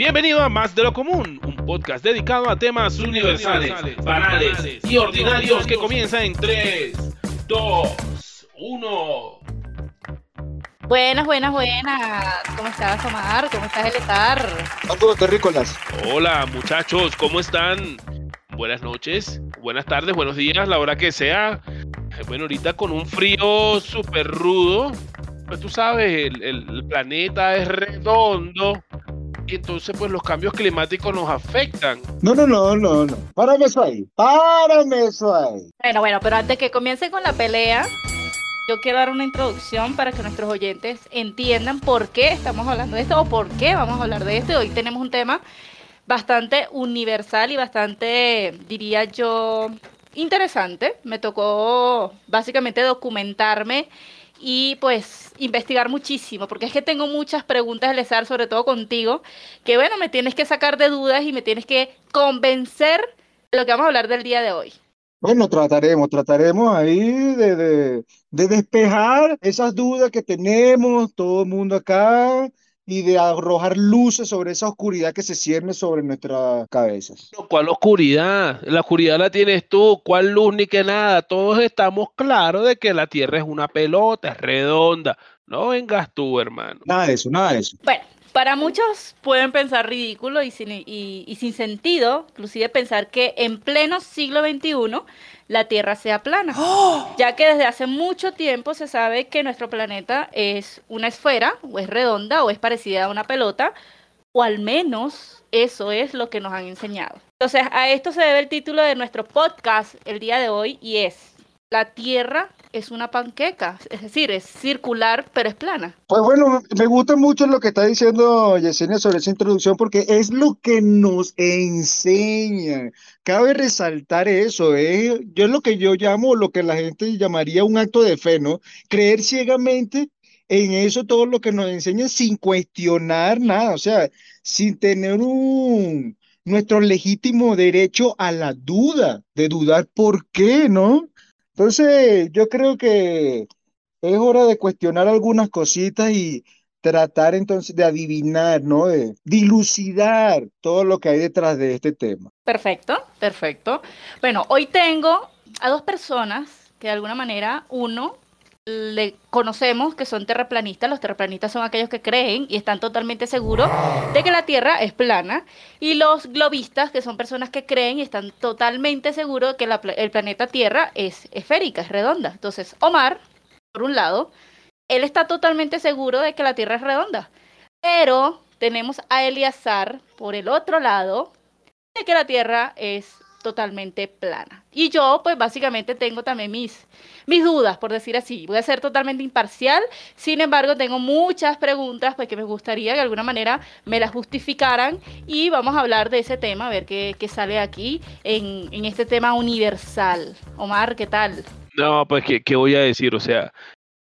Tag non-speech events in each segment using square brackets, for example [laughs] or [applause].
Bienvenido a Más de lo Común, un podcast dedicado a temas universales, banales y ordinarios que comienza en 3, 2, 1. Buenas, buenas, buenas. ¿Cómo estás, Omar? ¿Cómo estás, Eletar? Saludos, terrícolas. Hola, muchachos, ¿cómo están? Buenas noches, buenas tardes, buenos días, la hora que sea. Eh, Bueno, ahorita con un frío súper rudo, pues tú sabes, el, planeta es redondo entonces pues los cambios climáticos nos afectan. No, no, no, no, no. Párame eso ahí. Párame eso ahí. Bueno, bueno, pero antes que comience con la pelea, yo quiero dar una introducción para que nuestros oyentes entiendan por qué estamos hablando de esto o por qué vamos a hablar de esto. Hoy tenemos un tema bastante universal y bastante, diría yo, interesante. Me tocó básicamente documentarme y pues investigar muchísimo, porque es que tengo muchas preguntas, Elezar, sobre todo contigo, que bueno, me tienes que sacar de dudas y me tienes que convencer lo que vamos a hablar del día de hoy. Bueno, trataremos, trataremos ahí de, de, de despejar esas dudas que tenemos, todo el mundo acá, y de arrojar luces sobre esa oscuridad que se cierne sobre nuestras cabezas. ¿Cuál oscuridad? La oscuridad la tienes tú, ¿cuál luz ni que nada? Todos estamos claros de que la Tierra es una pelota, es redonda. No vengas tú, hermano. Nada de eso, nada de eso. Bueno, para muchos pueden pensar ridículo y sin, y- y sin sentido, inclusive pensar que en pleno siglo XXI la Tierra sea plana, ya que desde hace mucho tiempo se sabe que nuestro planeta es una esfera, o es redonda, o es parecida a una pelota, o al menos eso es lo que nos han enseñado. Entonces, a esto se debe el título de nuestro podcast el día de hoy, y es, la Tierra es una panqueca, es decir, es circular, pero es plana. Pues bueno, me gusta mucho lo que está diciendo Yesenia sobre esa introducción porque es lo que nos enseña. Cabe resaltar eso, ¿eh? Yo es lo que yo llamo, lo que la gente llamaría un acto de fe, ¿no? Creer ciegamente en eso, todo lo que nos enseñan sin cuestionar nada, o sea, sin tener un nuestro legítimo derecho a la duda, de dudar por qué, ¿no? Entonces, yo creo que es hora de cuestionar algunas cositas y tratar entonces de adivinar, ¿no? De dilucidar todo lo que hay detrás de este tema. Perfecto, perfecto. Bueno, hoy tengo a dos personas que de alguna manera, uno, le conocemos que son terraplanistas. Los terraplanistas son aquellos que creen y están totalmente seguros de que la Tierra es plana. Y los globistas, que son personas que creen y están totalmente seguros de que el planeta Tierra es esférica, es redonda. Entonces, Omar, por un lado, él está totalmente seguro de que la Tierra es redonda. Pero tenemos a Eliazar, por el otro lado, de que la Tierra es totalmente plana. Y yo, pues básicamente tengo también mis, mis dudas, por decir así. Voy a ser totalmente imparcial, sin embargo, tengo muchas preguntas, pues que me gustaría que de alguna manera me las justificaran y vamos a hablar de ese tema, a ver qué, qué sale aquí en, en este tema universal. Omar, ¿qué tal? No, pues, ¿qué, qué voy a decir? O sea,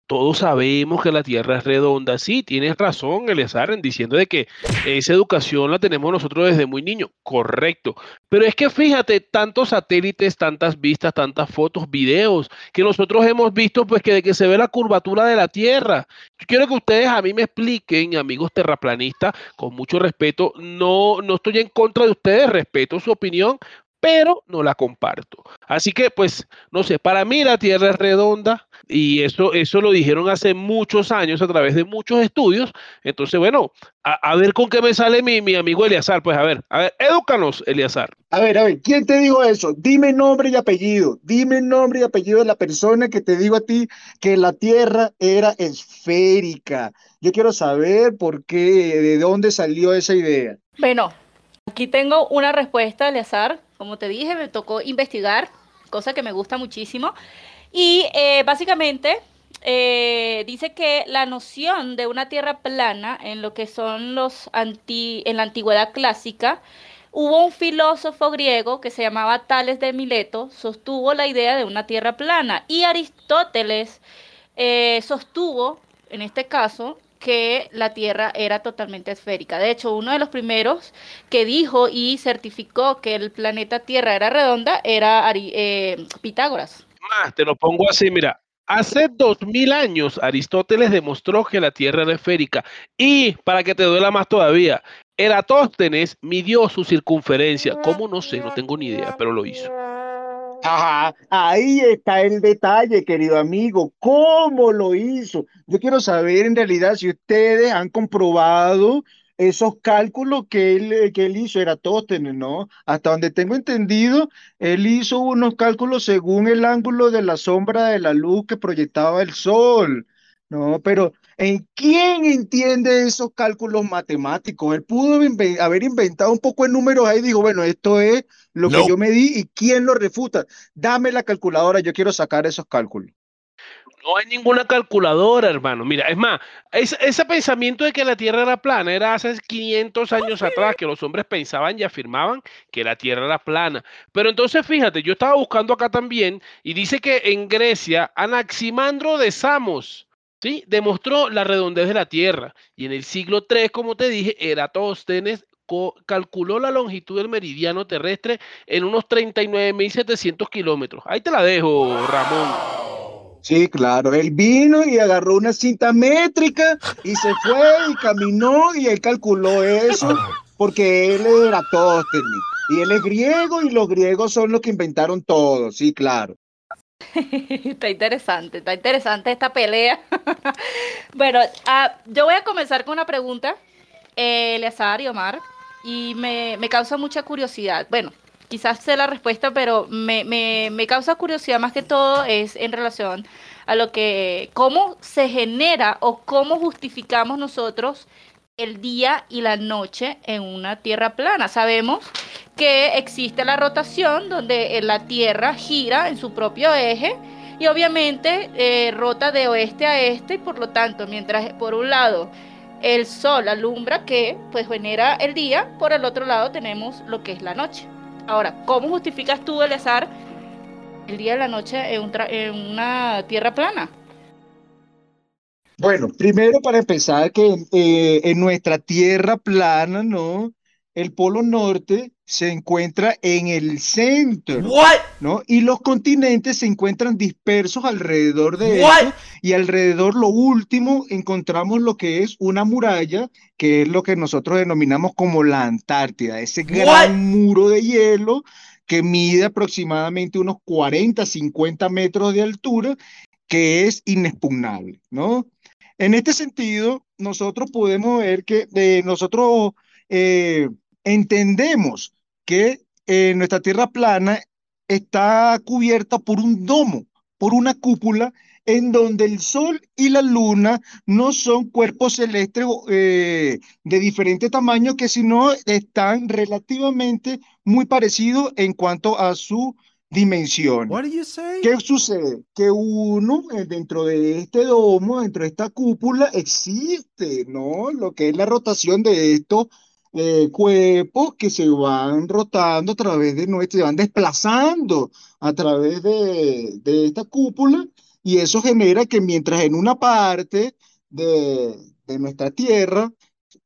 todos sabemos que la Tierra es redonda. Sí, tienes razón, Eleazar, en diciendo de que esa educación la tenemos nosotros desde muy niño. Correcto. Pero es que fíjate, tantos satélites, tantas vistas, tantas fotos, videos que nosotros hemos visto, pues que de que se ve la curvatura de la Tierra. Yo quiero que ustedes a mí me expliquen, amigos terraplanistas, con mucho respeto. No, no estoy en contra de ustedes, respeto su opinión, pero no la comparto. Así que, pues, no sé, para mí la Tierra es redonda y eso, eso lo dijeron hace muchos años a través de muchos estudios. Entonces, bueno, a, a ver con qué me sale mi, mi amigo Eliazar. Pues a ver, a ver, edúcanos, Eliazar. A ver, a ver, ¿quién te dijo eso? Dime nombre y apellido. Dime nombre y apellido de la persona que te dijo a ti que la Tierra era esférica. Yo quiero saber por qué, de dónde salió esa idea. Bueno, aquí tengo una respuesta, Eleazar. Como te dije, me tocó investigar, cosa que me gusta muchísimo. Y eh, básicamente eh, dice que la noción de una tierra plana en lo que son los en la antigüedad clásica, hubo un filósofo griego que se llamaba Tales de Mileto, sostuvo la idea de una tierra plana. Y Aristóteles eh, sostuvo, en este caso, que la Tierra era totalmente esférica. De hecho, uno de los primeros que dijo y certificó que el planeta Tierra era redonda era Pitágoras. Más, te lo pongo así, mira. Hace dos mil años Aristóteles demostró que la Tierra era esférica. Y para que te duela más todavía, Eratóstenes midió su circunferencia. ¿Cómo? No sé, no tengo ni idea, pero lo hizo. Ahí está el detalle, querido amigo. ¿Cómo lo hizo? Yo quiero saber en realidad si ustedes han comprobado esos cálculos que él, eh, que él hizo, Eratóstenes, ¿no? Hasta donde tengo entendido, él hizo unos cálculos según el ángulo de la sombra de la luz que proyectaba el sol. No, pero ¿en quién entiende esos cálculos matemáticos? Él pudo haber inventado un poco de números ahí y dijo, bueno, esto es lo que yo me di y quién lo refuta. Dame la calculadora, yo quiero sacar esos cálculos. No hay ninguna calculadora, hermano. Mira, es más, ese pensamiento de que la Tierra era plana era hace 500 años atrás, que los hombres pensaban y afirmaban que la Tierra era plana. Pero entonces, fíjate, yo estaba buscando acá también y dice que en Grecia, Anaximandro de Samos, ¿sí? Demostró la redondez de la Tierra. Y en el siglo III, como te dije, Eratóstenes calculó la longitud del meridiano terrestre en unos 39.700 kilómetros. Ahí te la dejo, Ramón. Sí, claro. Él vino y agarró una cinta métrica y se fue y caminó y él calculó eso porque él era Tóstenes y él es griego y los griegos son los que inventaron todo. Sí, claro. [laughs] está interesante, está interesante esta pelea. [laughs] bueno, ah, yo voy a comenzar con una pregunta, eh, Eleazar y Omar, y me, me causa mucha curiosidad. Bueno, quizás sé la respuesta, pero me, me, me, causa curiosidad más que todo es en relación a lo que, cómo se genera o cómo justificamos nosotros el día y la noche en una tierra plana. Sabemos que existe la rotación donde la tierra gira en su propio eje y obviamente eh, rota de oeste a este y por lo tanto, mientras por un lado el sol alumbra que pues genera el día, por el otro lado tenemos lo que es la noche. Ahora, ¿cómo justificas tú, el azar el día y la noche en, una tierra plana? Bueno, primero para empezar, que eh, en nuestra tierra plana, ¿no? El polo norte se encuentra en el centro, ¿no? Y los continentes se encuentran dispersos alrededor de eso, y alrededor lo último encontramos lo que es una muralla, que es lo que nosotros denominamos como la Antártida, ese gran muro de hielo que mide aproximadamente unos 40, 50 metros de altura, que es inexpugnable, ¿no? En este sentido, nosotros podemos ver que eh, nosotros eh, entendemos que eh, nuestra Tierra plana está cubierta por un domo, por una cúpula en donde el Sol y la Luna no son cuerpos celestes eh, de diferente tamaño, que sino están relativamente muy parecidos en cuanto a su dimensión. ¿Qué sucede? Que uno eh, dentro de este domo, dentro de esta cúpula, existe, ¿no? Lo que es la rotación de estos eh, cuerpos que se van rotando a través de nuestro, se van desplazando a través de, esta cúpula y eso genera que mientras en una parte de, nuestra Tierra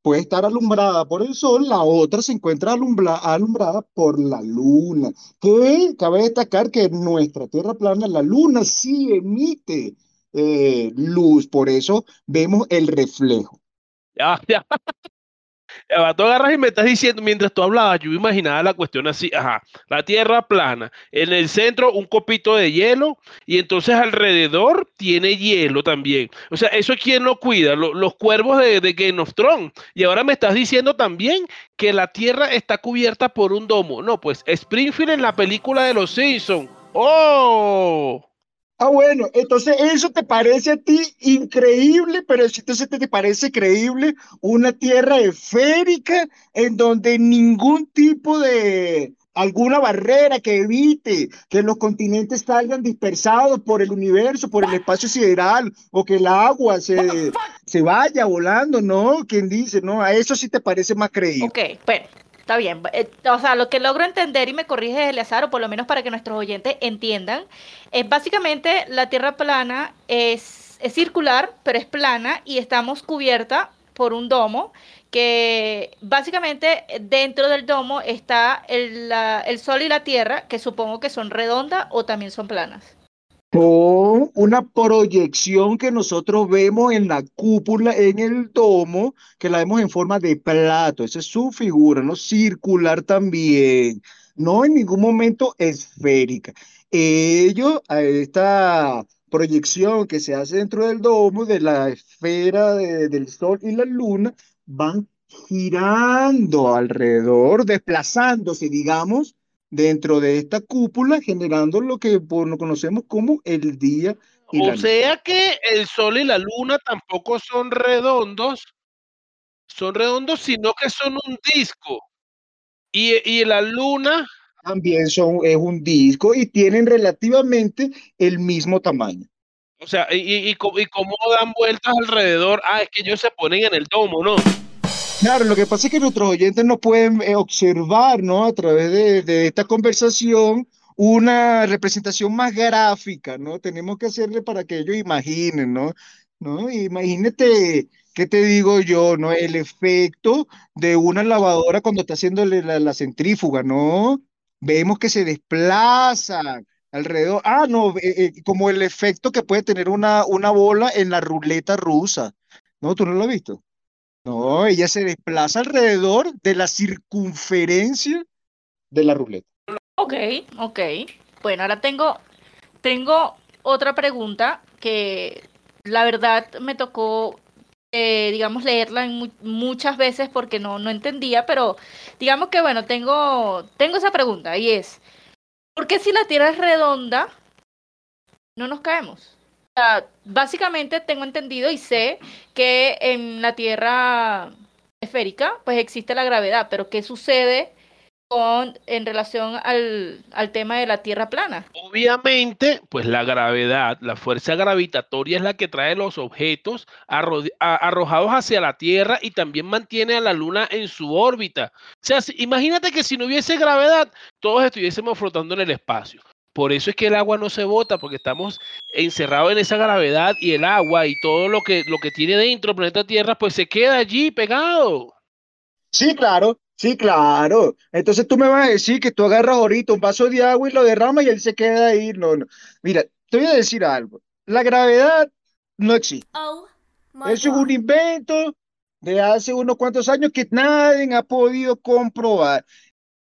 puede estar alumbrada por el sol, la otra se encuentra alumbrada por la luna. Que cabe destacar que en nuestra Tierra plana la luna sí emite eh, luz, por eso vemos el reflejo. Ya, ya. Tú agarras y me estás diciendo, mientras tú hablabas, yo imaginaba la cuestión así, ajá, la tierra plana, en el centro un copito de hielo y entonces alrededor tiene hielo también. O sea, ¿eso quién lo cuida? los cuervos de, de Game of Thrones. Y ahora me estás diciendo también que la tierra está cubierta por un domo. No, pues Springfield en la película de los Simpsons. ¡Oh! Ah, bueno, entonces eso te parece a ti increíble, pero entonces te, te parece creíble una tierra esférica en donde ningún tipo de alguna barrera que evite que los continentes salgan dispersados por el universo, por el espacio sideral, o que el agua se, se vaya volando, ¿no? ¿Quién dice? No, a eso sí te parece más creíble. Ok, bueno. Está bien. Eh, o sea, lo que logro entender y me corrige Eleazar, o por lo menos para que nuestros oyentes entiendan, es básicamente la Tierra plana es, es circular, pero es plana y estamos cubierta por un domo que básicamente dentro del domo está el, el Sol y la Tierra, que supongo que son redondas o también son planas. Con una proyección que nosotros vemos en la cúpula, en el domo, que la vemos en forma de plato. Esa es su figura, ¿no? Circular también. No en ningún momento esférica. Ellos, a esta proyección que se hace dentro del domo de la esfera del Sol y la Luna, van girando alrededor, desplazándose, digamos, dentro de esta cúpula, generando lo que conocemos como el día. Y o sea que el Sol y la Luna tampoco son redondos, son redondos, sino que son un disco. Y, y la Luna también son, es un disco y tienen relativamente el mismo tamaño. O sea, y, y, cómo dan vueltas alrededor. Ah, es que ellos se ponen en el domo, ¿no? Claro, lo que pasa es que nuestros oyentes no pueden eh, observar, ¿no? A través de, esta conversación una representación más gráfica, ¿no? Tenemos que hacerle para que ellos imaginen, ¿no? ¿No? Imagínate, ¿qué te digo yo, no? El efecto de una lavadora cuando está haciendo la, la centrífuga, ¿no? Vemos que se desplazan alrededor. Ah, no, eh, eh, como el efecto que puede tener una, una bola en la ruleta rusa. ¿No? ¿Tú no lo has visto? No, ella se desplaza alrededor de la circunferencia de la ruleta. Ok, ok. Bueno, ahora tengo, tengo otra pregunta que la verdad me tocó, eh, digamos, leerla muchas veces porque no, no entendía, pero digamos que, bueno, tengo, tengo esa pregunta y es, ¿por qué si la Tierra es redonda, no nos caemos? Básicamente tengo entendido y sé que en la Tierra esférica pues existe la gravedad, pero ¿qué sucede con, en relación al, al tema de la Tierra plana? Obviamente, pues la gravedad, la fuerza gravitatoria es la que trae los objetos arrojados hacia la Tierra y también mantiene a la Luna en su órbita. O sea, imagínate que si no hubiese gravedad, todos estuviésemos flotando en el espacio. Por eso es que el agua no se bota, porque estamos encerrados en esa gravedad y el agua y todo lo que, lo que tiene dentro el planeta Tierra, pues se queda allí pegado. Sí, claro, sí, claro. Entonces tú me vas a decir que tú agarras ahorita un vaso de agua y lo derramas y él se queda ahí. No, no. Mira, te voy a decir algo. La gravedad no existe. Oh, Eso es un invento de hace unos cuantos años que nadie ha podido comprobar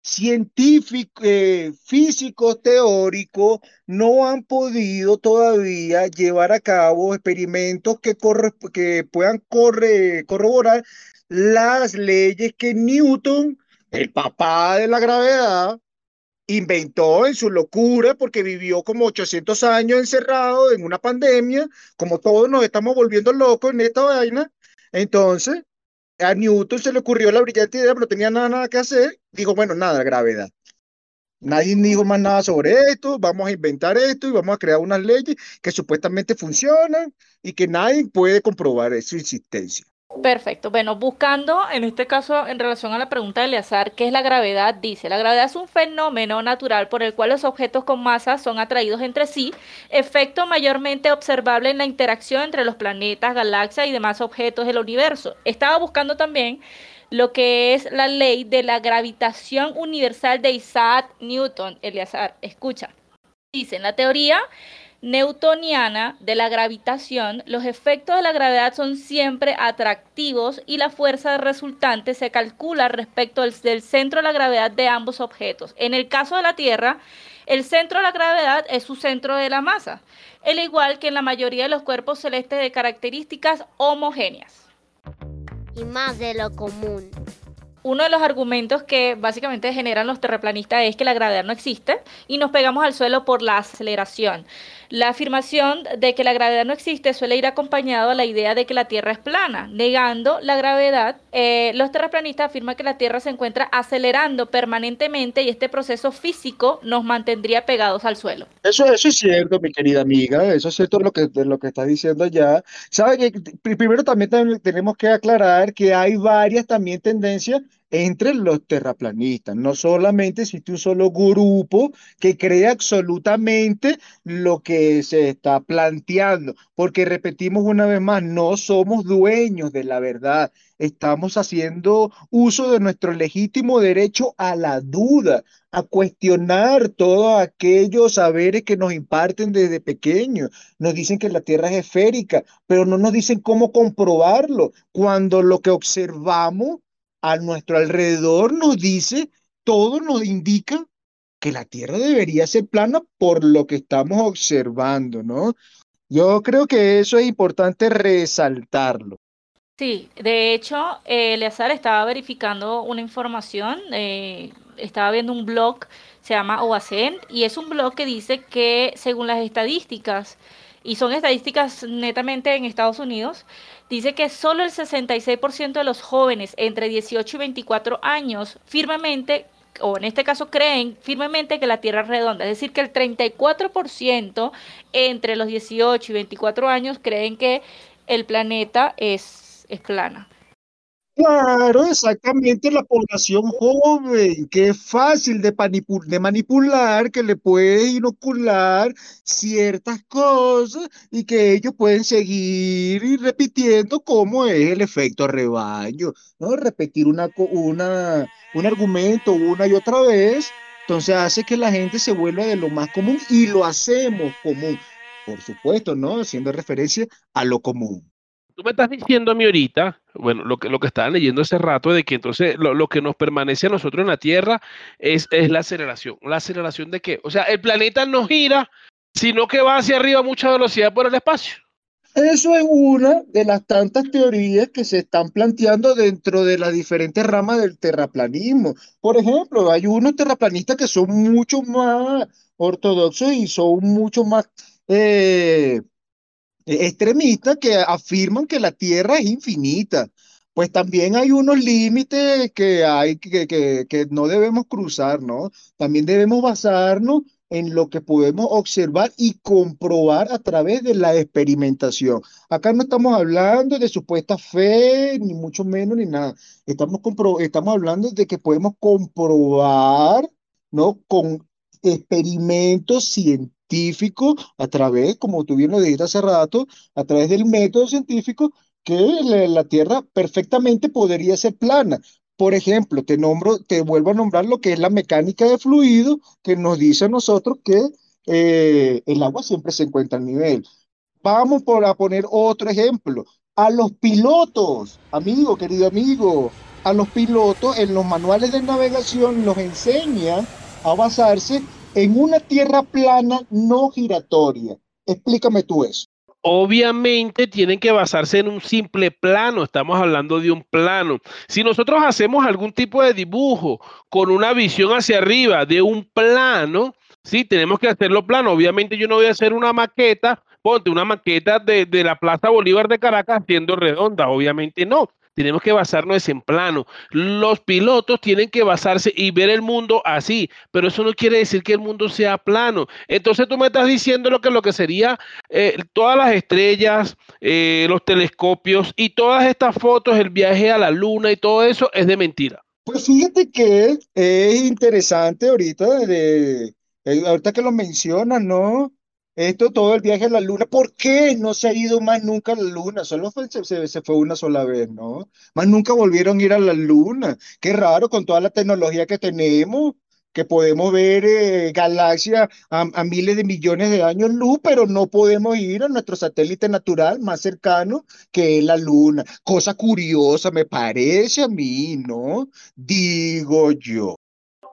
científicos, eh, físicos teóricos no han podido todavía llevar a cabo experimentos que, que puedan corroborar las leyes que Newton, el papá de la gravedad, inventó en su locura porque vivió como 800 años encerrado en una pandemia, como todos nos estamos volviendo locos en esta vaina. Entonces, a Newton se le ocurrió la brillante idea, pero no tenía nada, nada que hacer. Digo, bueno, nada, gravedad. Nadie dijo más nada sobre esto, vamos a inventar esto y vamos a crear unas leyes que supuestamente funcionan y que nadie puede comprobar su existencia. Perfecto. Bueno, buscando en este caso en relación a la pregunta de Eleazar, ¿qué es la gravedad? Dice, la gravedad es un fenómeno natural por el cual los objetos con masa son atraídos entre sí, efecto mayormente observable en la interacción entre los planetas, galaxias y demás objetos del universo. Estaba buscando también lo que es la ley de la gravitación universal de Isaac Newton, Eleazar. Escucha. Dice, en la teoría newtoniana de la gravitación, los efectos de la gravedad son siempre atractivos y la fuerza resultante se calcula respecto del centro de la gravedad de ambos objetos. En el caso de la Tierra, el centro de la gravedad es su centro de la masa, al igual que en la mayoría de los cuerpos celestes de características homogéneas. Y más de lo común uno de los argumentos que básicamente generan los terraplanistas es que la gravedad no existe y nos pegamos al suelo por la aceleración. La afirmación de que la gravedad no existe suele ir acompañado a la idea de que la Tierra es plana. Negando la gravedad, eh, los terraplanistas afirman que la Tierra se encuentra acelerando permanentemente y este proceso físico nos mantendría pegados al suelo. Eso, es cierto, mi querida amiga, eso es cierto lo que, lo que está diciendo ya. ¿Sabe que primero también tenemos que aclarar que hay varias también tendencias entre los terraplanistas. No solamente existe un solo grupo que cree absolutamente lo que se está planteando, porque repetimos una vez más, no somos dueños de la verdad. Estamos haciendo uso de nuestro legítimo derecho a la duda, a cuestionar todos aquellos saberes que nos imparten desde pequeños. Nos dicen que la Tierra es esférica, pero no nos dicen cómo comprobarlo, cuando lo que observamos a nuestro alrededor nos dice, todo nos indica que la Tierra debería ser plana por lo que estamos observando, ¿no? Yo creo que eso es importante resaltarlo. Sí, de hecho, eh, Eleazar estaba verificando una información, eh, estaba viendo un blog, se llama OACEN, y es un blog que dice que según las estadísticas, y son estadísticas netamente en Estados Unidos, dice que solo el 66% de los jóvenes entre 18 y 24 años firmemente o en este caso creen firmemente que la Tierra es redonda, es decir, que el 34% entre los 18 y 24 años creen que el planeta es es plana. Claro, exactamente la población joven, que es fácil de, manipular, que le puede inocular ciertas cosas y que ellos pueden seguir repitiendo cómo es el efecto rebaño, ¿no? Repetir una, una, un argumento una y otra vez, entonces hace que la gente se vuelva de lo más común y lo hacemos común, por supuesto, ¿no? Haciendo referencia a lo común tú me estás diciendo a mí ahorita, bueno, lo que, lo que estaba leyendo hace rato, de que entonces lo, que nos permanece a nosotros en la Tierra es, es la aceleración. ¿La aceleración de qué? O sea, el planeta no gira, sino que va hacia arriba a mucha velocidad por el espacio. Eso es una de las tantas teorías que se están planteando dentro de las diferentes ramas del terraplanismo. Por ejemplo, hay unos terraplanistas que son mucho más ortodoxos y son mucho más eh, extremistas que afirman que la Tierra es infinita. Pues también hay unos límites que hay que, que, que no debemos cruzar, ¿no? También debemos basarnos en lo que podemos observar y comprobar a través de la experimentación. Acá no estamos hablando de supuesta fe, ni mucho menos, ni nada. Estamos, estamos hablando de que podemos comprobar, ¿no? Con experimentos científicos científico, a través, como tú bien lo hace rato, a través del método científico, que la, Tierra perfectamente podría ser plana. Por ejemplo, te nombro, te vuelvo a nombrar lo que es la mecánica de fluido, que nos dice a nosotros que eh, el agua siempre se encuentra al nivel. Vamos por a poner otro ejemplo. A los pilotos, amigo, querido amigo, a los pilotos en los manuales de navegación nos enseñan a basarse en una tierra plana no giratoria. Explícame tú eso. Obviamente tienen que basarse en un simple plano, estamos hablando de un plano. Si nosotros hacemos algún tipo de dibujo con una visión hacia arriba de un plano, sí, tenemos que hacerlo plano. Obviamente yo no voy a hacer una maqueta, ponte una maqueta de, de la Plaza Bolívar de Caracas siendo redonda, obviamente no tenemos que basarnos en plano. Los pilotos tienen que basarse y ver el mundo así, pero eso no quiere decir que el mundo sea plano. Entonces tú me estás diciendo lo que, lo que sería eh, todas las estrellas, eh, los telescopios y todas estas fotos, el viaje a la luna y todo eso es de mentira. Pues fíjate que es interesante ahorita, de, ahorita que lo mencionas, ¿no? Esto, todo el viaje a la luna. ¿Por qué no se ha ido más nunca a la luna? Solo fue, se, fue una sola vez, ¿no? Más nunca volvieron a ir a la luna. Qué raro con toda la tecnología que tenemos, que podemos ver eh, galaxias a, miles de millones de años luz, pero no podemos ir a nuestro satélite natural más cercano, que es la luna. Cosa curiosa, me parece a mí, ¿no? Digo yo.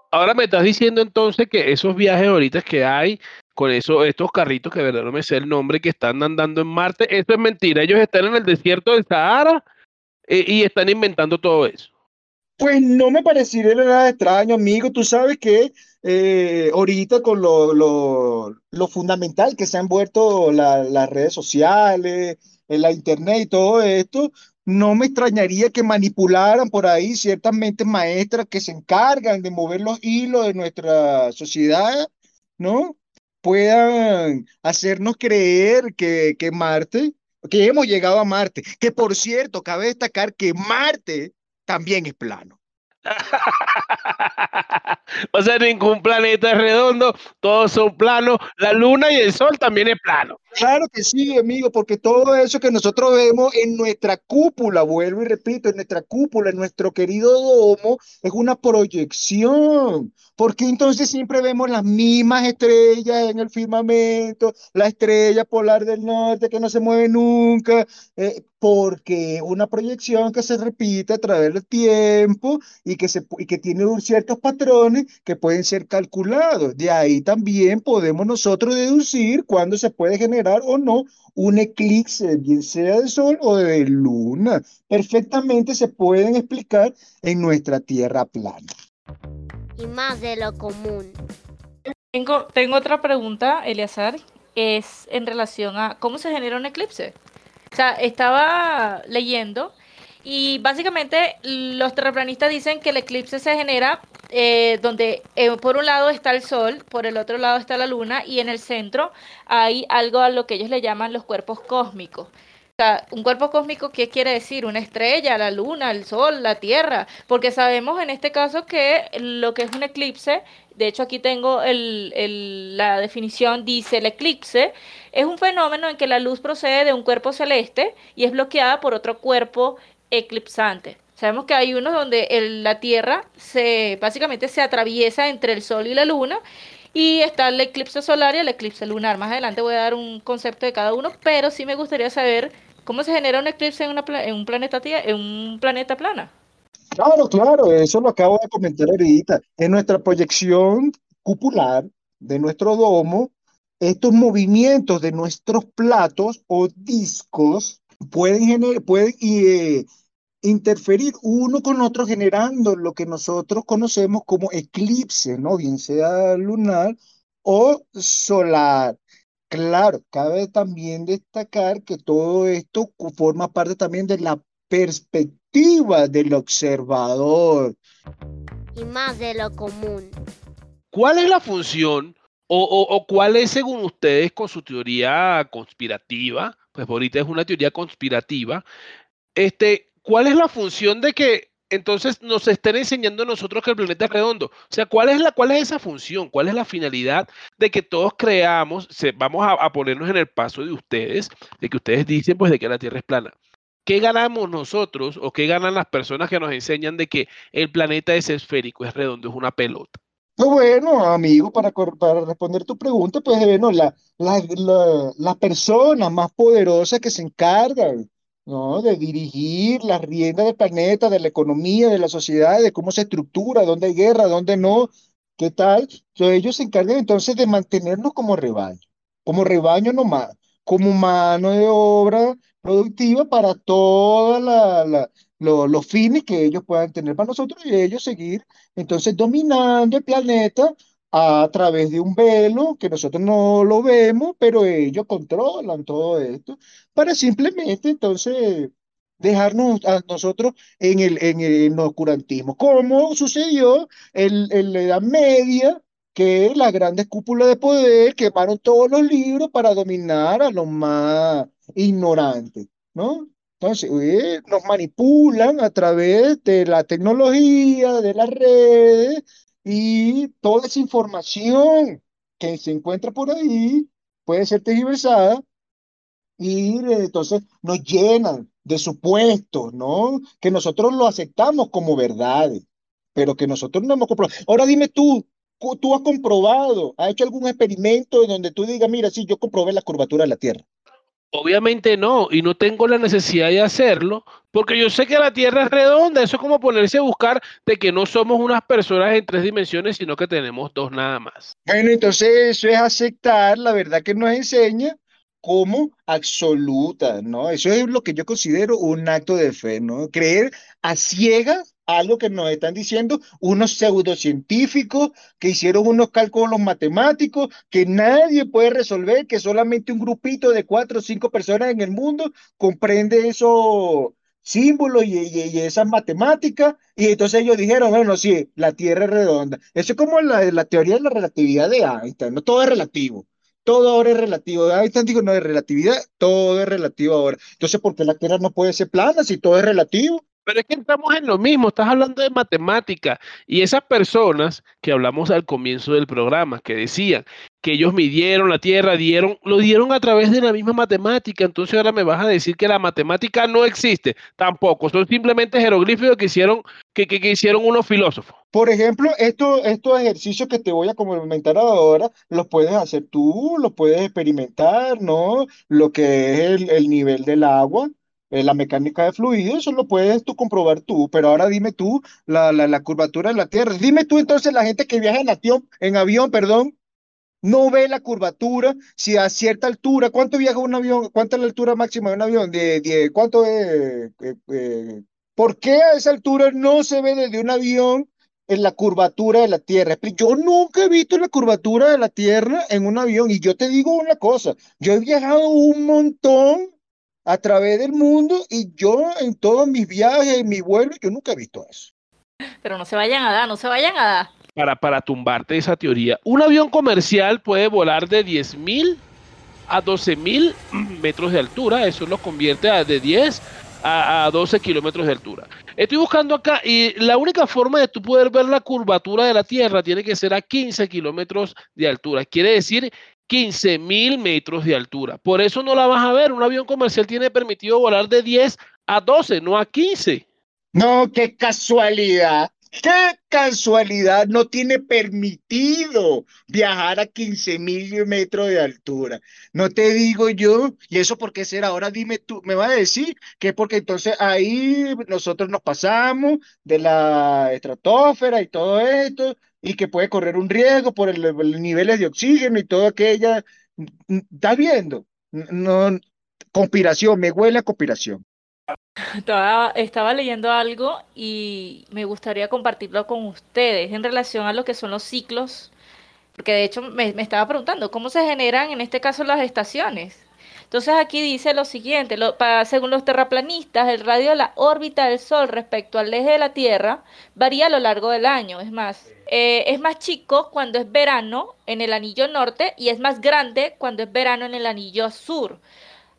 Ahora me estás diciendo entonces que esos viajes ahorita que hay con eso, estos carritos que verdad no me sé el nombre, que están andando en Marte. Eso es mentira. Ellos están en el desierto del Sahara eh, y están inventando todo eso. Pues no me parecería nada extraño, amigo. Tú sabes que eh, ahorita con lo, lo, lo, fundamental que se han vuelto las redes sociales, en la internet y todo esto, no me extrañaría que manipularan por ahí ciertas mentes maestras que se encargan de mover los hilos de nuestra sociedad, ¿no? Puedan hacernos creer que, que Marte, que hemos llegado a Marte, que por cierto, cabe destacar que Marte también es plano. [laughs] o sea, ningún planeta redondo, todos son planos, la luna y el sol también es plano. Claro que sí, amigo, porque todo eso que nosotros vemos en nuestra cúpula, vuelvo y repito, en nuestra cúpula, en nuestro querido domo, es una proyección. Porque entonces siempre vemos las mismas estrellas en el firmamento, la estrella polar del norte que no se mueve nunca, eh, porque una proyección que se repite a través del tiempo y que, se, y que tiene ciertos patrones que pueden ser calculados. De ahí también podemos nosotros deducir cuándo se puede generar o no un eclipse, bien sea de sol o de luna. Perfectamente se pueden explicar en nuestra Tierra plana y más de lo común. Tengo, tengo otra pregunta, Eleazar, es en relación a cómo se genera un eclipse. O sea, estaba leyendo y básicamente los terraplanistas dicen que el eclipse se genera eh, donde eh, por un lado está el sol, por el otro lado está la luna y en el centro hay algo a lo que ellos le llaman los cuerpos cósmicos un cuerpo cósmico, ¿qué quiere decir? Una estrella, la luna, el sol, la tierra, porque sabemos en este caso que lo que es un eclipse, de hecho aquí tengo la definición, dice el eclipse, es un fenómeno en que la luz procede de un cuerpo celeste y es bloqueada por otro cuerpo eclipsante. Sabemos que hay unos donde la Tierra se básicamente se atraviesa entre el Sol y la Luna y está el eclipse solar y el eclipse lunar. Más adelante voy a dar un concepto de cada uno, pero sí me gustaría saber ¿Cómo se genera un eclipse en un planeta en un planeta plana? Claro, claro, eso lo acabo de comentar ahorita. En nuestra proyección cupular de nuestro domo, estos movimientos de nuestros platos o discos pueden, pueden eh, interferir uno con otro generando lo que nosotros conocemos como eclipse, ¿no? Bien sea lunar o solar. Claro, cabe también destacar que todo esto forma parte también de la perspectiva del observador. Y más de lo común. ¿Cuál es la función o, cuál es, según ustedes, con su teoría conspirativa? Pues ahorita es una teoría conspirativa. Este, ¿Cuál es la función de que entonces nos estén enseñando nosotros que el planeta es redondo. O sea, ¿cuál es, la, cuál es esa función? ¿Cuál es la finalidad de que todos creamos, se, vamos a, ponernos en el paso de ustedes, de que ustedes dicen pues de que la Tierra es plana? ¿Qué ganamos nosotros o qué ganan las personas que nos enseñan de que el planeta es esférico, es redondo, es una pelota? Pues bueno, amigo, para, para responder tu pregunta, pues bueno, la, la, la, la persona más poderosa que se encarga ¿no? De dirigir las riendas del planeta, de la economía, de la sociedad, de cómo se estructura, dónde hay guerra, dónde no, qué tal. Entonces, ellos se encargan entonces de mantenernos como rebaño, como rebaño nomás, como mano de obra productiva para todos los fines que ellos puedan tener para nosotros y ellos seguir entonces dominando el planeta a través de un velo que nosotros no lo vemos, pero ellos controlan todo esto para simplemente entonces dejarnos a nosotros en el, en el, oscurantismo, como sucedió en, en, la Edad Media, que las grandes cúpulas de poder quemaron todos los libros para dominar a los más ignorantes, ¿no? Entonces, eh, nos manipulan a través de la tecnología, de las redes, y toda esa información que se encuentra por ahí puede ser tergiversada y entonces nos llenan de supuestos, ¿no? Que nosotros lo aceptamos como verdades, pero que nosotros no hemos comprobado. Ahora dime tú, tú has comprobado, has hecho algún experimento en donde tú digas, mira, sí, yo comprobé la curvatura de la Tierra. Obviamente no, y no tengo la necesidad de hacerlo, porque yo sé que la Tierra es redonda, eso es como ponerse a buscar de que no somos unas personas en tres dimensiones, sino que tenemos dos nada más. Bueno, entonces eso es aceptar la verdad que nos enseña como absoluta, ¿no? Eso es lo que yo considero un acto de fe, ¿no? Creer a ciegas algo que nos están diciendo unos pseudocientíficos que hicieron unos cálculos matemáticos que nadie puede resolver, que solamente un grupito de cuatro o cinco personas en el mundo comprende esos símbolos y, esas matemáticas, y entonces ellos dijeron, bueno, sí, la Tierra es redonda. Eso es como la, la teoría de la relatividad de Einstein, ¿no? Todo es relativo. Todo ahora es relativo. Einstein dijo, no es relatividad, todo es relativo ahora. Entonces, ¿por qué la Tierra no puede ser plana si todo es relativo? Pero es que estamos en lo mismo, estás hablando de matemática y esas personas que hablamos al comienzo del programa, que decían que ellos midieron la Tierra, dieron, lo dieron a través de la misma matemática, entonces ahora me vas a decir que la matemática no existe, tampoco, son simplemente jeroglíficos que hicieron, que, que, hicieron unos filósofos. Por ejemplo, esto, estos ejercicios que te voy a comentar ahora, los puedes hacer tú, los puedes experimentar, ¿no? Lo que es el nivel del agua, eh, la mecánica de fluidos, eso lo puedes tú comprobar tú, pero ahora dime tú la, la, curvatura de la Tierra. Dime tú entonces la gente que viaja en avión, en avión, perdón, no ve la curvatura, si a cierta altura, ¿cuánto viaja un avión? ¿Cuánta es la altura máxima de un avión? De, de ¿Cuánto es? Eh, eh, ¿Por qué a esa altura no se ve desde un avión en la curvatura de la Tierra? Yo nunca he visto la curvatura de la Tierra en un avión y yo te digo una cosa, yo he viajado un montón a través del mundo y yo en todos mis viajes, en mi vuelo, yo nunca he visto eso. Pero no se vayan a dar, no se vayan a dar. Para, para tumbarte esa teoría, un avión comercial puede volar de 10.000 a 12.000 [clears throat] metros de altura, eso lo convierte a de 10 a, a 12 kilómetros de altura. Estoy buscando acá y la única forma de tú poder ver la curvatura de la Tierra tiene que ser a 15 kilómetros de altura. Quiere decir 15 mil metros de altura. Por eso no la vas a ver. Un avión comercial tiene permitido volar de 10 a 12, no a 15. No, qué casualidad. ¡Qué casualidad! No tiene permitido viajar a 15 mil metros de altura. No te digo yo, y eso por qué será. Ahora dime tú, me vas a decir que porque entonces ahí nosotros nos pasamos de la estratosfera y todo esto, y que puede correr un riesgo por el, el niveles de oxígeno y todo aquella. ¿Estás viendo? No, conspiración, me huele a conspiración. Estaba, estaba, leyendo algo y me gustaría compartirlo con ustedes en relación a lo que son los ciclos, porque de hecho me, me estaba preguntando cómo se generan en este caso las estaciones. Entonces aquí dice lo siguiente, para, según los terraplanistas, el radio de la órbita del Sol respecto al eje de la Tierra varía a lo largo del año. Es más, eh, es más chico cuando es verano en el anillo norte y es más grande cuando es verano en el anillo sur.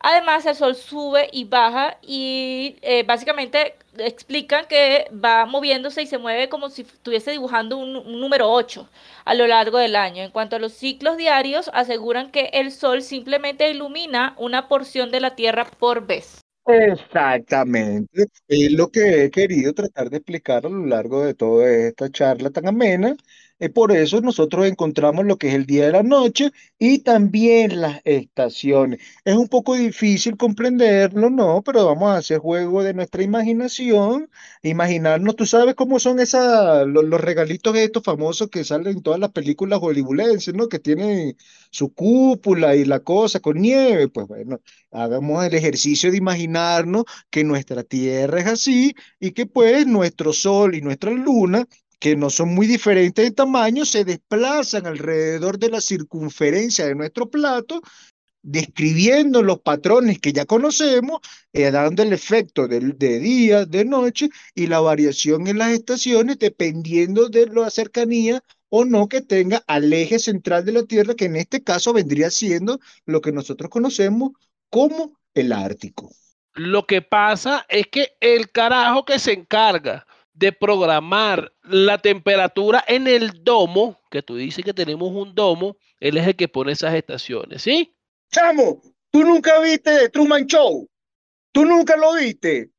Además, el sol sube y baja y eh, básicamente explican que va moviéndose y se mueve como si estuviese dibujando un, número 8 a lo largo del año. En cuanto a los ciclos diarios, aseguran que el sol simplemente ilumina una porción de la Tierra por vez. Exactamente. Es lo que he querido tratar de explicar a lo largo de toda esta charla tan amena eh, por eso nosotros encontramos lo que es el día de la noche y también las estaciones. Es un poco difícil comprenderlo, ¿no? Pero vamos a hacer juego de nuestra imaginación, imaginarnos, tú sabes cómo son esas, los, los regalitos estos famosos que salen en todas las películas hollywoodenses, ¿no? Que tienen su cúpula y la cosa con nieve. Pues bueno, hagamos el ejercicio de imaginarnos que nuestra Tierra es así y que pues nuestro Sol y nuestra Luna que no son muy diferentes de tamaño, se desplazan alrededor de la circunferencia de nuestro plato, describiendo los patrones que ya conocemos, eh, dando el efecto de, de, día, de noche y la variación en las estaciones dependiendo de la cercanía o no que tenga al eje central de la Tierra, que en este caso vendría siendo lo que nosotros conocemos como el Ártico. Lo que pasa es que el carajo que se encarga de programar la temperatura en el domo, que tú dices que tenemos un domo, él es el que pone esas estaciones, ¿sí? Chamo, tú nunca viste The Truman Show, tú nunca lo viste.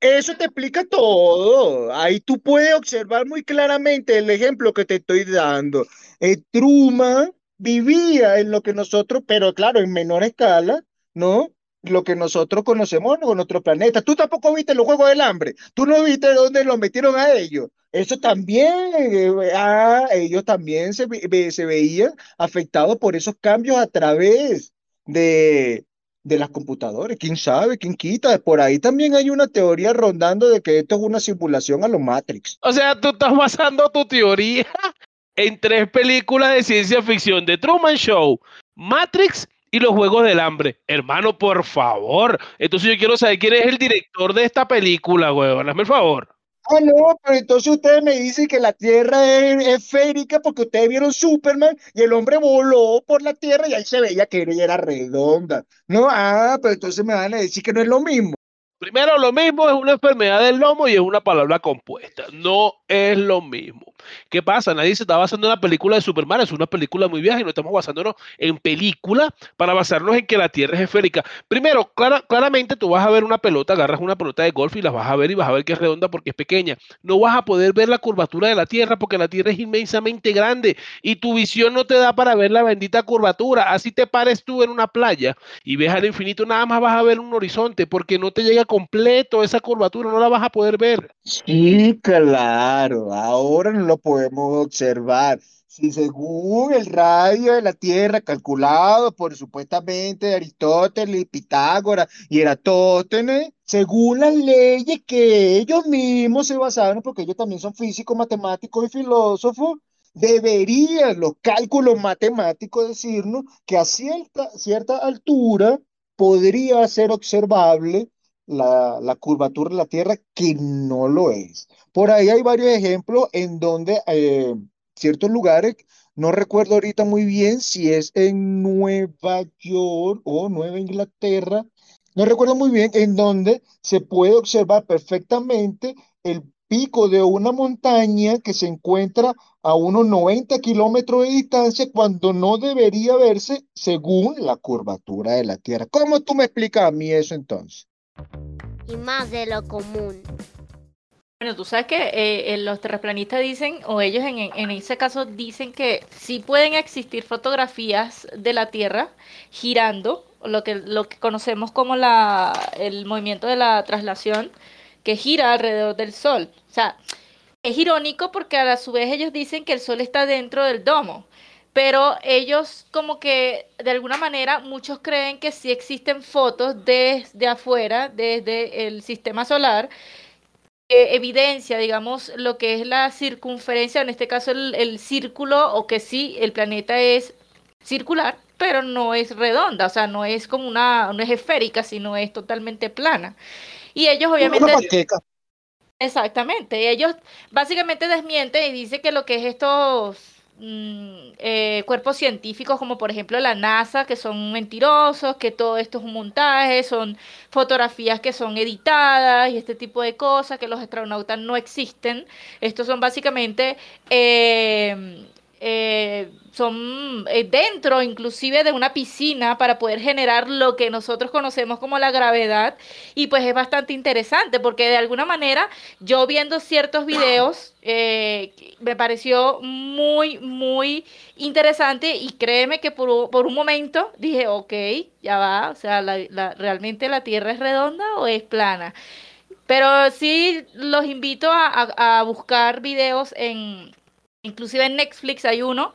Eso te explica todo. Ahí tú puedes observar muy claramente el ejemplo que te estoy dando. El Truman vivía en lo que nosotros, pero claro, en menor escala, ¿no? Lo que nosotros conocemos con nuestro planeta. Tú tampoco viste los Juegos del Hambre. Tú no viste dónde los metieron a ellos. Eso también, eh, ah, ellos también se, se veían afectados por esos cambios a través de, de las computadoras. ¿Quién sabe? ¿Quién quita? Por ahí también hay una teoría rondando de que esto es una simulación a los Matrix. O sea, tú estás basando tu teoría [laughs] en tres películas de ciencia ficción, The Truman Show, Matrix y los Juegos del Hambre. Hermano, por favor. Entonces yo quiero saber quién es el director de esta película, huevón. Hazme el favor. Ah, no, pero entonces ustedes me dicen que la Tierra es esférica porque ustedes vieron Superman y el hombre voló por la Tierra y ahí se veía que ella era redonda. No, ah, pero entonces me van a decir que no es lo mismo. Primero, lo mismo es una enfermedad del lomo y es una palabra compuesta. No es lo mismo. ¿Qué pasa? Nadie se está basando en la película de Superman, es una película muy vieja y no estamos basándonos en película para basarnos en que la Tierra es esférica. Primero, claramente tú vas a ver una pelota, agarras una pelota de golf y la vas a ver y vas a ver que es redonda porque es pequeña. No vas a poder ver la curvatura de la Tierra porque la Tierra es inmensamente grande y tu visión no te da para ver la bendita curvatura. Así te pares tú en una playa y ves al infinito, nada más vas a ver un horizonte porque no te llega completo esa curvatura, no la vas a poder ver. Sí, claro, ahora no lo podemos observar. Si según el radio de la Tierra calculado por supuestamente Aristóteles, Pitágoras y Eratóstenes, según las leyes que ellos mismos se basaron, porque ellos también son físicos, matemáticos y filósofos, deberían los cálculos matemáticos decirnos que a cierta, cierta altura podría ser observable la, curvatura de la Tierra, que no lo es. Por ahí hay varios ejemplos en donde eh, ciertos lugares, no recuerdo ahorita muy bien si es en Nueva York o Nueva Inglaterra, no recuerdo muy bien, en donde se puede observar perfectamente el pico de una montaña que se encuentra a unos 90 kilómetros de distancia cuando no debería verse según la curvatura de la Tierra. ¿Cómo tú me explicas a mí eso entonces? Y más de lo común. Bueno, tú sabes que eh, eh, los terraplanistas dicen, o ellos en, ese caso dicen que sí pueden existir fotografías de la Tierra girando, lo que, lo que conocemos como la, el movimiento de la traslación, que gira alrededor del Sol. O sea, es irónico porque a su vez ellos dicen que el Sol está dentro del domo, pero ellos como que de alguna manera muchos creen que sí existen fotos desde afuera, desde el sistema solar, evidencia, digamos, lo que es la circunferencia, en este caso el, círculo, o que sí, el planeta es circular, pero no es redonda, o sea, no es como una, no es esférica, sino es totalmente plana. Y ellos obviamente... Exactamente, ellos básicamente desmienten y dicen que lo que es estos Mm, eh, cuerpos científicos como por ejemplo la NASA, que son mentirosos, que todo esto es un montaje, son fotografías que son editadas y este tipo de cosas, que los astronautas no existen. Estos son básicamente eh, eh, son eh, dentro inclusive de una piscina para poder generar lo que nosotros conocemos como la gravedad. Y pues es bastante interesante porque de alguna manera yo viendo ciertos videos [clears throat] eh, me pareció muy muy interesante y créeme que por, por, un momento dije ok ya va o sea la, realmente la tierra es redonda o es plana pero sí los invito a, a buscar videos en Inclusive en Netflix hay uno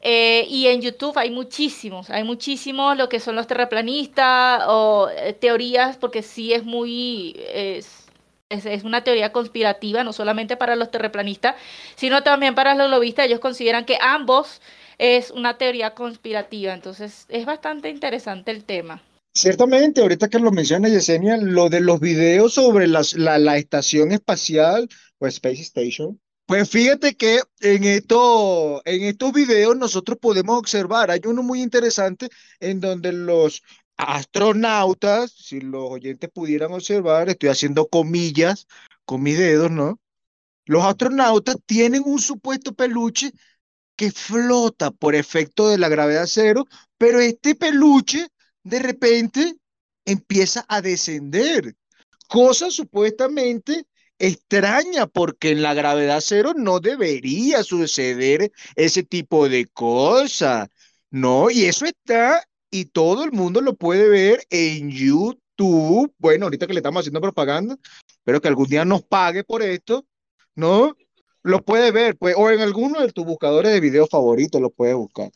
eh, y en YouTube hay muchísimos, hay muchísimos lo que son los terraplanistas o eh, teorías, porque sí es muy, es, es, una teoría conspirativa, no solamente para los terraplanistas, sino también para los lobistas. Ellos consideran que ambos es una teoría conspirativa, entonces es bastante interesante el tema. Ciertamente, ahorita que lo menciona Yesenia, lo de los videos sobre la, la estación espacial o Space Station, pues fíjate que en, esto, en estos videos nosotros podemos observar, hay uno muy interesante en donde los astronautas, si los oyentes pudieran observar, estoy haciendo comillas con mis dedos, ¿no? Los astronautas tienen un supuesto peluche que flota por efecto de la gravedad cero, pero este peluche de repente empieza a descender, cosa supuestamente extraña porque en la gravedad cero no debería suceder ese tipo de cosas, ¿no? Y eso está y todo el mundo lo puede ver en YouTube. Bueno, ahorita que le estamos haciendo propaganda, espero que algún día nos pague por esto, ¿no? Lo puede ver, pues, o en alguno de tus buscadores de videos favoritos lo puedes buscar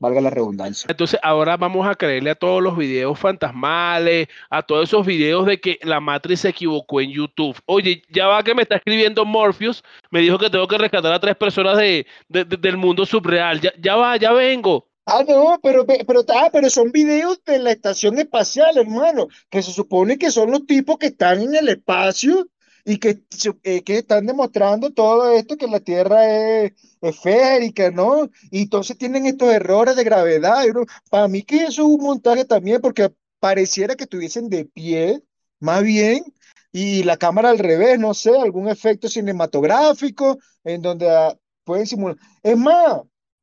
valga la redundancia. Entonces ahora vamos a creerle a todos los videos fantasmales, a todos esos videos de que la matriz se equivocó en YouTube. Oye, ya va que me está escribiendo Morpheus, me dijo que tengo que rescatar a tres personas de, del mundo subreal. Ya, ya va, ya vengo. Ah, no, pero, pero, ah, pero son videos de la estación espacial, hermano, que se supone que son los tipos que están en el espacio y que, eh, que están demostrando todo esto, que la Tierra es esférica, ¿no? Y entonces tienen estos errores de gravedad. Para mí que eso es un montaje también, porque pareciera que estuviesen de pie más bien, y la cámara al revés, no sé, algún efecto cinematográfico en donde ah, pueden simular. Es más,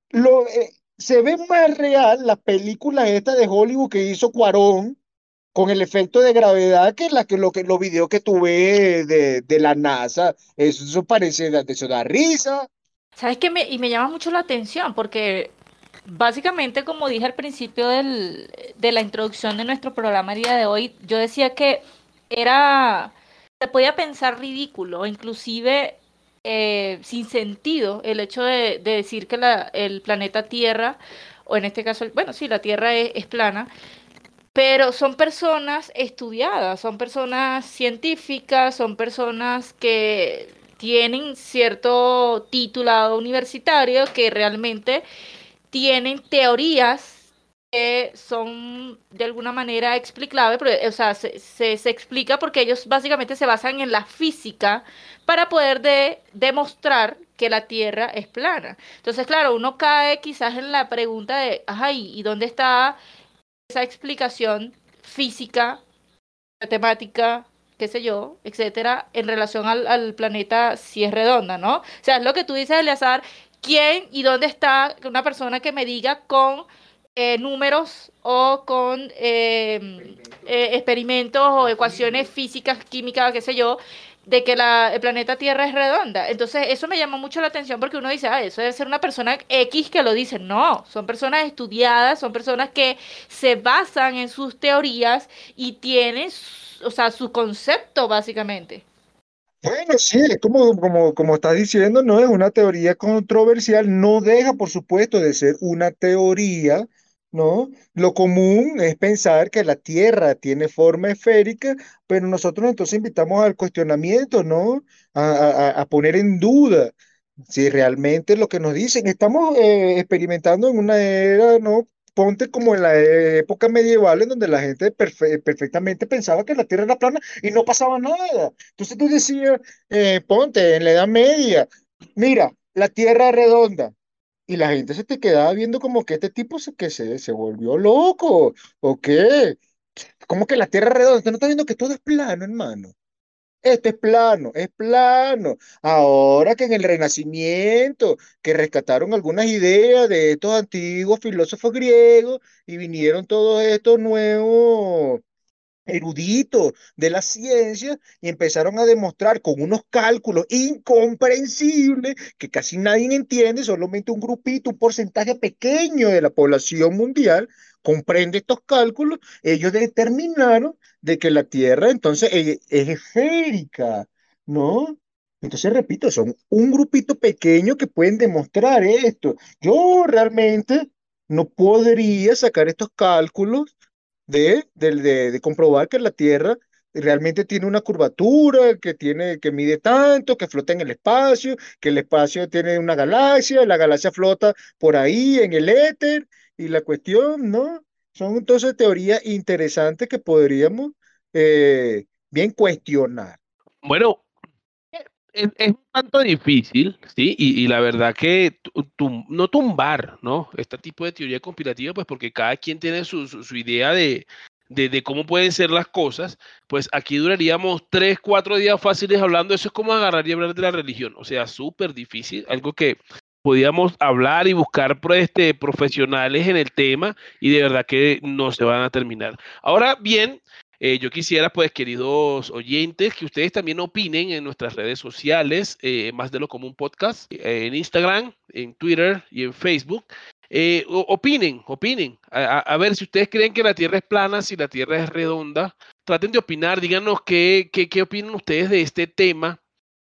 lo, eh, se ve más real la película esta de Hollywood que hizo Cuarón con el efecto de gravedad que, la, que, lo, que los videos que tuve de, de la NASA. Eso, eso parece, eso da risa. ¿Sabes qué? Me, y me llama mucho la atención porque básicamente, como dije al principio del, de la introducción de nuestro programa el día de hoy, yo decía que era, se podía pensar ridículo, inclusive eh, sin sentido, el hecho de, de decir que la, el planeta Tierra, o en este caso, bueno, sí, la Tierra es, es plana, pero son personas estudiadas, son personas científicas, son personas que tienen cierto titulado universitario que realmente tienen teorías que son de alguna manera explicables, o sea, se, explica porque ellos básicamente se basan en la física para poder de, demostrar que la Tierra es plana. Entonces, claro, uno cae quizás en la pregunta de, ajá, ¿y dónde está esa explicación física, matemática, qué sé yo, etcétera, en relación al, al, planeta si es redonda, ¿no? O sea, es lo que tú dices, Eleazar, quién y dónde está una persona que me diga con eh, números o con eh, eh, experimentos o ecuaciones físicas, químicas, qué sé yo, de que la, el planeta Tierra es redonda. Entonces, eso me llama mucho la atención porque uno dice, ah, eso debe ser una persona X que lo dice. No, son personas estudiadas, son personas que se basan en sus teorías y tienen, o sea, su concepto básicamente. Bueno, sí, es como, como, como estás diciendo, no es una teoría controversial, no deja, por supuesto, de ser una teoría, ¿no? Lo común es pensar que la Tierra tiene forma esférica, pero nosotros entonces invitamos al cuestionamiento, ¿no? A, a, a poner en duda si realmente lo que nos dicen, estamos eh, experimentando en una era, ¿no? ponte como en la época medieval en donde la gente perfe perfectamente pensaba que la Tierra era plana y no pasaba nada. Entonces tú decías, eh, ponte en la Edad Media, mira, la Tierra es redonda. Y la gente se te quedaba viendo como que este tipo se, que se, se volvió loco, ¿o qué? Como que la Tierra redonda, usted no está viendo que todo es plano, hermano. Esto es plano, es plano. Ahora que en el Renacimiento, que rescataron algunas ideas de estos antiguos filósofos griegos y vinieron todos estos nuevos eruditos de la ciencia y empezaron a demostrar con unos cálculos incomprensibles que casi nadie entiende, solamente un grupito, un porcentaje pequeño de la población mundial comprende estos cálculos, ellos determinaron de que la Tierra entonces es, esférica, ¿no? Entonces, repito, son un grupito pequeño que pueden demostrar esto. Yo realmente no podría sacar estos cálculos de, de, de, de comprobar que la Tierra realmente tiene una curvatura, que, tiene, que mide tanto, que flota en el espacio, que el espacio tiene una galaxia, la galaxia flota por ahí en el éter, y la cuestión, ¿no? Son entonces teorías interesantes que podríamos eh, bien cuestionar. Bueno, es, es, un tanto difícil, ¿sí? Y, y la verdad que tum, no tumbar, ¿no? Este tipo de teoría conspirativa, pues porque cada quien tiene su, su, idea de, de, de, cómo pueden ser las cosas, pues aquí duraríamos tres, cuatro días fáciles hablando. Eso es como agarrar y hablar de la religión. O sea, súper difícil, algo que podíamos hablar y buscar este, profesionales en el tema y de verdad que no se van a terminar. Ahora bien, eh, yo quisiera, pues, queridos oyentes, que ustedes también opinen en nuestras redes sociales, eh, más de lo común podcast, en Instagram, en Twitter y en Facebook. Eh, opinen, opinen. A, ver si ustedes creen que la Tierra es plana, si la Tierra es redonda. Traten de opinar, díganos qué, qué, qué opinan ustedes de este tema.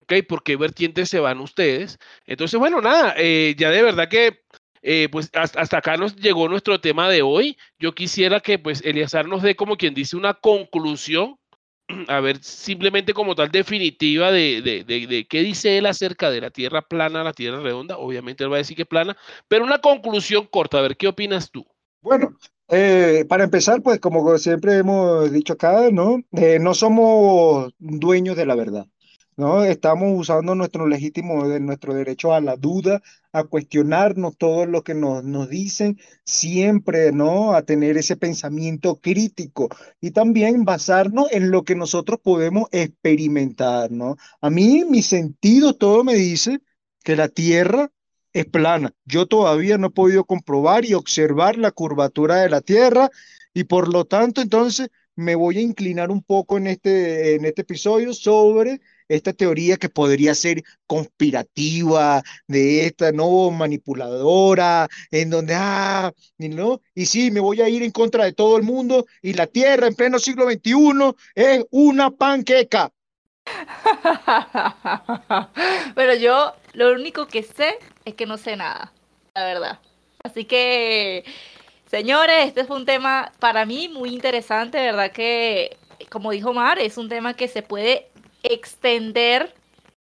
¿Ok? ¿Por qué vertientes se van ustedes? Entonces, bueno, nada, ya de verdad que eh, pues hasta, hasta, acá nos llegó nuestro tema de hoy. Yo quisiera que pues Eliazar nos dé como quien dice una conclusión, [clears throat] a ver, simplemente como tal definitiva de, de, de, qué dice él acerca de la Tierra plana, la Tierra redonda. Obviamente él va a decir que plana, pero una conclusión corta, a ver, ¿qué opinas tú? Bueno, eh, para empezar, pues como siempre hemos dicho acá, ¿no? Eh, no somos dueños de la verdad. ¿No? Estamos usando nuestro legítimo, nuestro derecho a la duda, a cuestionarnos todo lo que nos, nos dicen, siempre, ¿no? A tener ese pensamiento crítico y también basarnos en lo que nosotros podemos experimentar, ¿no? A mí, mi sentido todo me dice que la Tierra es plana. Yo todavía no he podido comprobar y observar la curvatura de la Tierra y por lo tanto, entonces, me voy a inclinar un poco en este, en este episodio sobre esta teoría que podría ser conspirativa, de esta, ¿no? Manipuladora, en donde, ah, ¿no? Y sí, me voy a ir en contra de todo el mundo y la Tierra en pleno siglo XXI es una panqueca. [laughs] Pero yo lo único que sé es que no sé nada, la verdad. Así que, señores, este fue un tema para mí muy interesante, ¿verdad? Que, como dijo Mar, es un tema que se puede extender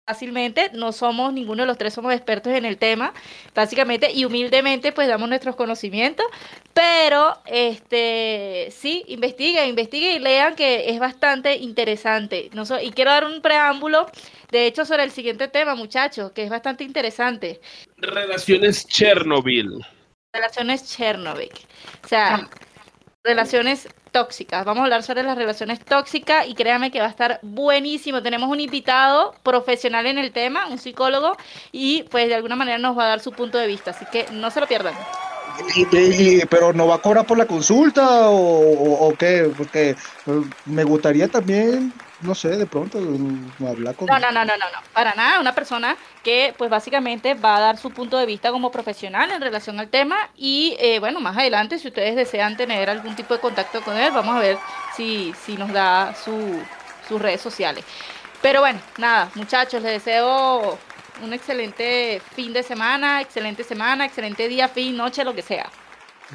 fácilmente. No somos, ninguno de los tres somos expertos en el tema, básicamente, y humildemente pues damos nuestros conocimientos, pero este sí, investiguen, investiguen y lean que es bastante interesante. No y quiero dar un preámbulo, de hecho, sobre el siguiente tema, muchachos, que es bastante interesante. Relaciones Chernobyl. Relaciones Chernobyl. O sea, relaciones tóxicas. Vamos a hablar sobre las relaciones tóxicas y créanme que va a estar buenísimo. Tenemos un invitado profesional en el tema, un psicólogo, y pues de alguna manera nos va a dar su punto de vista, así que no se lo pierdan. pero no va a cobrar por la consulta o, o qué, porque eh, me gustaría también no sé, de pronto hablar con... No, no, no, no, no, para nada, una persona que pues básicamente va a dar su punto de vista como profesional en relación al tema y eh, bueno, más adelante si ustedes desean tener algún tipo de contacto con él, vamos a ver si, si nos da su, sus redes sociales. Pero bueno, nada, muchachos, les deseo un excelente fin de semana, excelente semana, excelente día, fin, noche, lo que sea.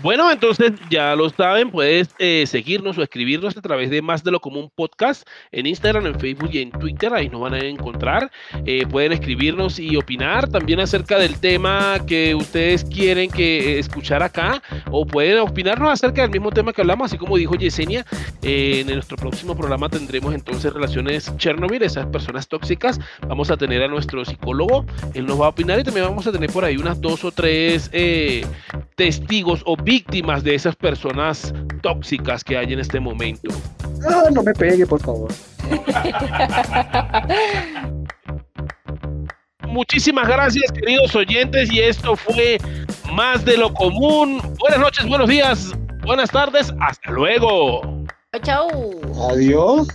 Bueno, entonces ya lo saben, puedes eh, seguirnos o escribirnos a través de Más de lo Común Podcast en Instagram, en Facebook y en Twitter, ahí nos van a encontrar. Eh, pueden escribirnos y opinar también acerca del tema que ustedes quieren que eh, escuchar acá, o pueden opinarnos acerca del mismo tema que hablamos, así como dijo Yesenia. en nuestro próximo programa tendremos entonces relaciones Chernobyl, esas personas tóxicas. Vamos a tener a nuestro psicólogo, él nos va a opinar y también vamos a tener por ahí unas dos o tres testigos o víctimas de esas personas tóxicas que hay en este momento. Ah, no me pegue, por favor. [laughs] Muchísimas gracias, queridos oyentes, y esto fue más de lo común. Buenas noches, buenos días, buenas tardes, hasta luego. Chao. Adiós.